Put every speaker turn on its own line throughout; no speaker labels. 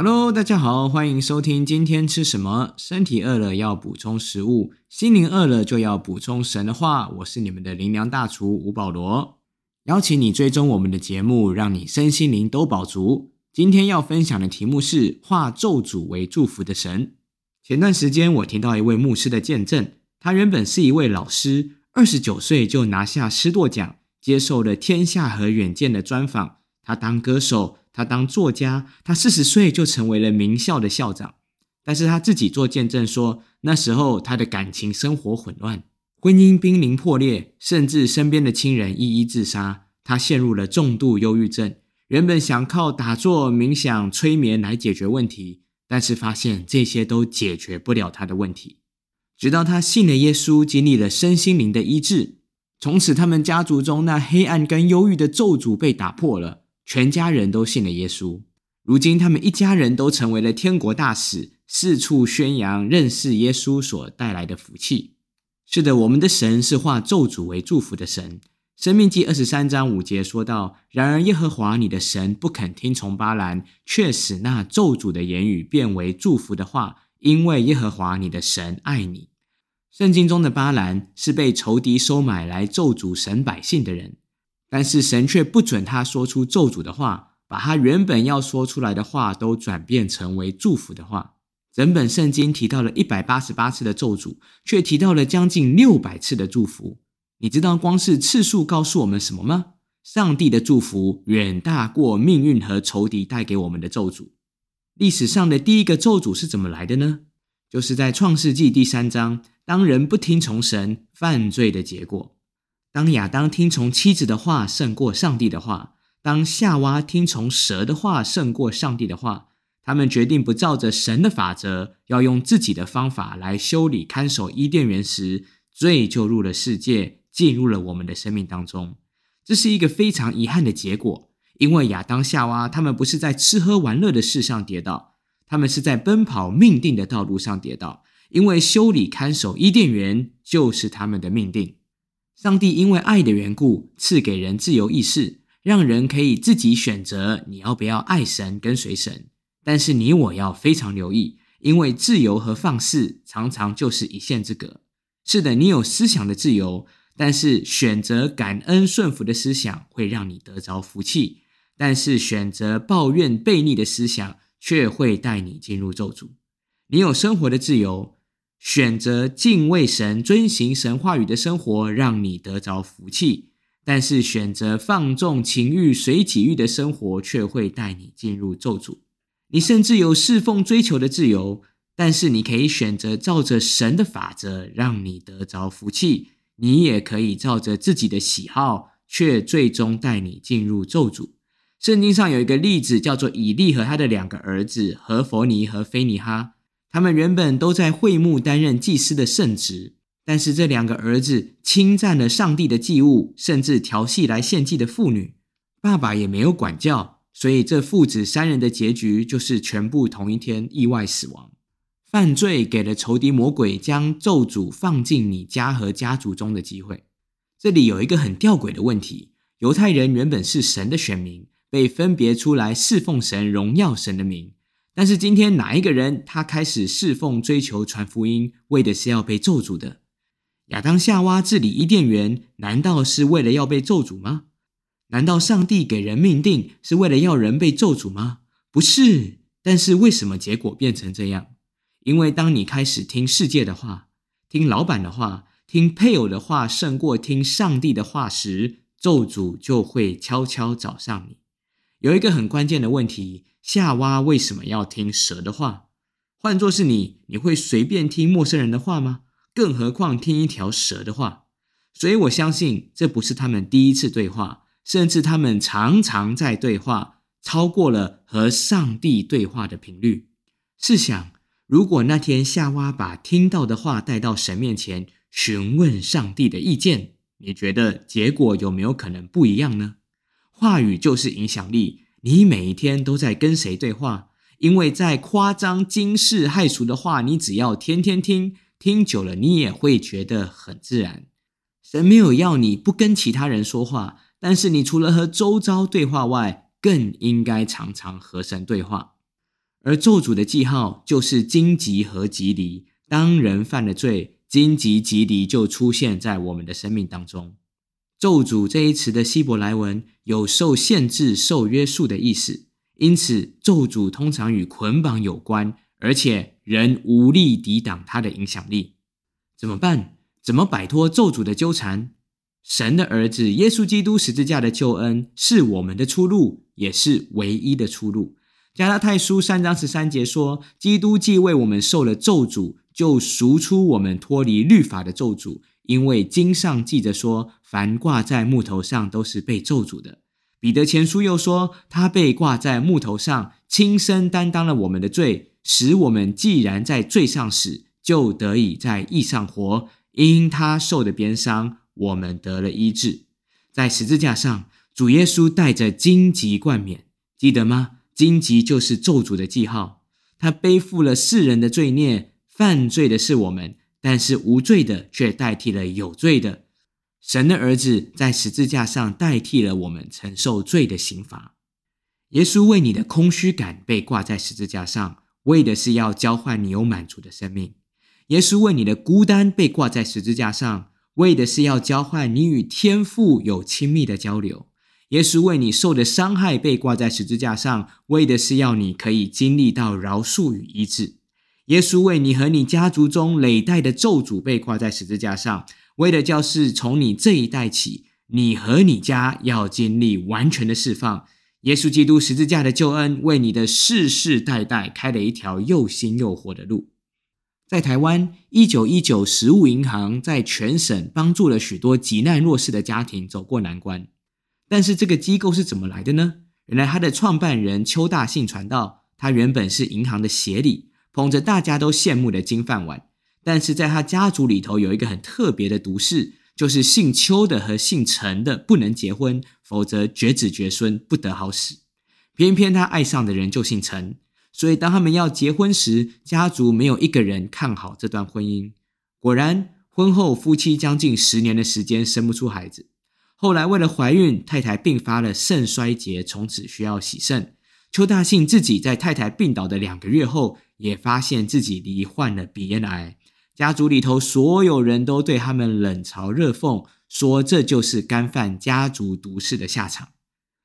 Hello，大家好，欢迎收听今天吃什么。身体饿了要补充食物，心灵饿了就要补充神的话。我是你们的灵粮大厨吴保罗，邀请你追踪我们的节目，让你身心灵都饱足。今天要分享的题目是化咒诅为祝福的神。前段时间我听到一位牧师的见证，他原本是一位老师，二十九岁就拿下师铎奖，接受了《天下和远见》的专访。他当歌手。他当作家，他四十岁就成为了名校的校长，但是他自己做见证说，那时候他的感情生活混乱，婚姻濒临破裂，甚至身边的亲人一一自杀，他陷入了重度忧郁症。原本想靠打坐、冥想、催眠来解决问题，但是发现这些都解决不了他的问题。直到他信了耶稣，经历了身心灵的医治，从此他们家族中那黑暗跟忧郁的咒诅被打破了。全家人都信了耶稣，如今他们一家人都成为了天国大使，四处宣扬认识耶稣所带来的福气。是的，我们的神是化咒诅为祝福的神。生命记二十三章五节说到：“然而耶和华你的神不肯听从巴兰，却使那咒诅的言语变为祝福的话，因为耶和华你的神爱你。”圣经中的巴兰是被仇敌收买来咒诅神百姓的人。但是神却不准他说出咒诅的话，把他原本要说出来的话都转变成为祝福的话。整本圣经提到了一百八十八次的咒诅，却提到了将近六百次的祝福。你知道光是次数告诉我们什么吗？上帝的祝福远大过命运和仇敌带给我们的咒诅。历史上的第一个咒诅是怎么来的呢？就是在创世纪第三章，当人不听从神，犯罪的结果。当亚当听从妻子的话胜过上帝的话，当夏娃听从蛇的话胜过上帝的话，他们决定不照着神的法则，要用自己的方法来修理看守伊甸园时，罪就入了世界，进入了我们的生命当中。这是一个非常遗憾的结果，因为亚当、夏娃他们不是在吃喝玩乐的事上跌倒，他们是在奔跑命定的道路上跌倒，因为修理看守伊甸园就是他们的命定。上帝因为爱的缘故，赐给人自由意识，让人可以自己选择你要不要爱神、跟随神。但是你我要非常留意，因为自由和放肆常常就是一线之隔。是的，你有思想的自由，但是选择感恩顺服的思想会让你得着福气；但是选择抱怨悖逆的思想，却会带你进入咒诅。你有生活的自由。选择敬畏神、遵行神话语的生活，让你得着福气；但是选择放纵情欲、随己欲的生活，却会带你进入咒诅。你甚至有侍奉追求的自由，但是你可以选择照着神的法则，让你得着福气；你也可以照着自己的喜好，却最终带你进入咒诅。圣经上有一个例子，叫做以利和他的两个儿子何弗尼和菲尼哈。他们原本都在会幕担任祭司的圣职，但是这两个儿子侵占了上帝的祭物，甚至调戏来献祭的妇女，爸爸也没有管教，所以这父子三人的结局就是全部同一天意外死亡。犯罪给了仇敌魔鬼将咒诅放进你家和家族中的机会。这里有一个很吊诡的问题：犹太人原本是神的选民，被分别出来侍奉神、荣耀神的名。但是今天哪一个人他开始侍奉、追求、传福音，为的是要被咒诅的？亚当、夏娃治理伊甸园，难道是为了要被咒诅吗？难道上帝给人命定是为了要人被咒诅吗？不是。但是为什么结果变成这样？因为当你开始听世界的话、听老板的话、听配偶的话，胜过听上帝的话时，咒诅就会悄悄找上你。有一个很关键的问题。夏娃为什么要听蛇的话？换作是你，你会随便听陌生人的话吗？更何况听一条蛇的话。所以我相信这不是他们第一次对话，甚至他们常常在对话，超过了和上帝对话的频率。试想，如果那天夏娃把听到的话带到神面前，询问上帝的意见，你觉得结果有没有可能不一样呢？话语就是影响力。你每一天都在跟谁对话？因为在夸张、惊世骇俗的话，你只要天天听，听久了，你也会觉得很自然。神没有要你不跟其他人说话，但是你除了和周遭对话外，更应该常常和神对话。而咒诅的记号就是荆棘和棘藜。当人犯了罪，荆棘、棘藜就出现在我们的生命当中。咒诅这一词的希伯来文有受限制、受约束的意思，因此咒诅通常与捆绑有关，而且人无力抵挡它的影响力。怎么办？怎么摆脱咒诅的纠缠？神的儿子耶稣基督十字架的救恩是我们的出路，也是唯一的出路。加拉太书三章十三节说：“基督既为我们受了咒诅，就赎出我们脱离律法的咒诅。因为经上记着说，凡挂在木头上都是被咒诅的。”彼得前书又说：“他被挂在木头上，亲身担当了我们的罪，使我们既然在罪上死，就得以在义上活。因他受的鞭伤。”我们得了医治，在十字架上，主耶稣带着荆棘冠冕，记得吗？荆棘就是咒诅的记号。他背负了世人的罪孽，犯罪的是我们，但是无罪的却代替了有罪的。神的儿子在十字架上代替了我们承受罪的刑罚。耶稣为你的空虚感被挂在十字架上，为的是要交换你有满足的生命。耶稣为你的孤单被挂在十字架上。为的是要交换你与天父有亲密的交流。耶稣为你受的伤害被挂在十字架上，为的是要你可以经历到饶恕与医治。耶稣为你和你家族中累代的咒诅被挂在十字架上，为的就是从你这一代起，你和你家要经历完全的释放。耶稣基督十字架的救恩，为你的世世代代开了一条又新又活的路。在台湾，一九一九食物银行在全省帮助了许多急难弱势的家庭走过难关。但是这个机构是怎么来的呢？原来他的创办人邱大信传道，他原本是银行的协理，捧着大家都羡慕的金饭碗。但是在他家族里头有一个很特别的毒誓，就是姓邱的和姓陈的不能结婚，否则绝子绝孙不得好死。偏偏他爱上的人就姓陈。所以，当他们要结婚时，家族没有一个人看好这段婚姻。果然，婚后夫妻将近十年的时间生不出孩子。后来，为了怀孕，太太并发了肾衰竭，从此需要洗肾。邱大信自己在太太病倒的两个月后，也发现自己罹患了鼻咽癌。家族里头所有人都对他们冷嘲热讽，说这就是干犯家族毒誓的下场。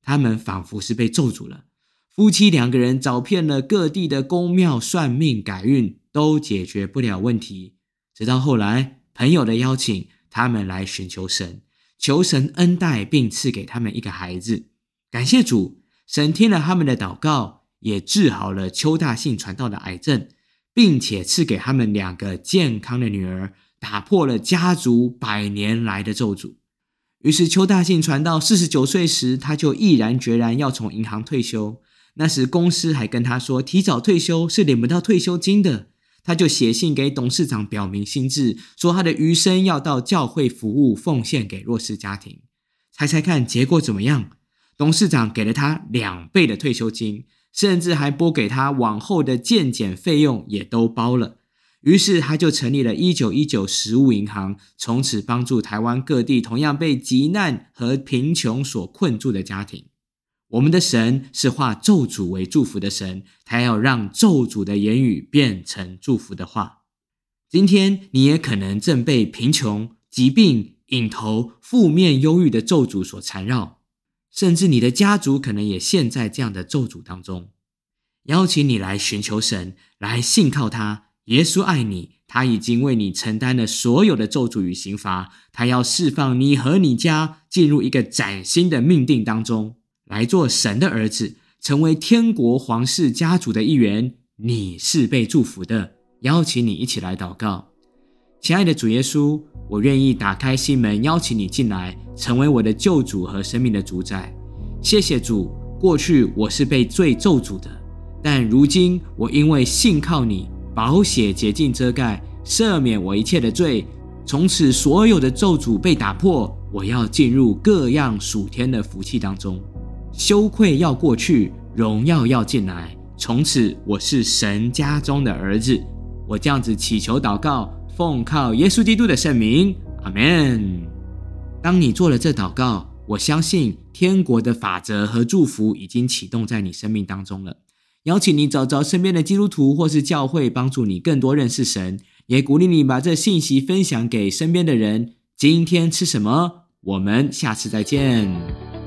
他们仿佛是被咒诅了。夫妻两个人找遍了各地的宫庙算命改运，都解决不了问题。直到后来，朋友的邀请，他们来寻求神，求神恩待，并赐给他们一个孩子。感谢主，神听了他们的祷告，也治好了邱大信传道的癌症，并且赐给他们两个健康的女儿，打破了家族百年来的咒诅。于是，邱大信传道四十九岁时，他就毅然决然要从银行退休。那时公司还跟他说，提早退休是领不到退休金的。他就写信给董事长表明心志，说他的余生要到教会服务，奉献给弱势家庭。猜猜看结果怎么样？董事长给了他两倍的退休金，甚至还拨给他往后的健检费用也都包了。于是他就成立了一九一九食物银行，从此帮助台湾各地同样被急难和贫穷所困住的家庭。我们的神是化咒诅为祝福的神，他要让咒诅的言语变成祝福的话。今天你也可能正被贫穷、疾病、瘾头、负面、忧郁的咒诅所缠绕，甚至你的家族可能也陷在这样的咒诅当中。邀请你来寻求神，来信靠他。耶稣爱你，他已经为你承担了所有的咒诅与刑罚，他要释放你和你家进入一个崭新的命定当中。来做神的儿子，成为天国皇室家族的一员，你是被祝福的。邀请你一起来祷告，亲爱的主耶稣，我愿意打开心门，邀请你进来，成为我的救主和生命的主宰。谢谢主，过去我是被罪咒诅的，但如今我因为信靠你，宝血洁净遮盖，赦免我一切的罪，从此所有的咒诅被打破，我要进入各样属天的福气当中。羞愧要过去，荣耀要进来。从此，我是神家中的儿子。我这样子祈求祷告，奉靠耶稣基督的圣名，阿门。当你做了这祷告，我相信天国的法则和祝福已经启动在你生命当中了。邀请你找找身边的基督徒或是教会，帮助你更多认识神，也鼓励你把这信息分享给身边的人。今天吃什么？我们下次再见。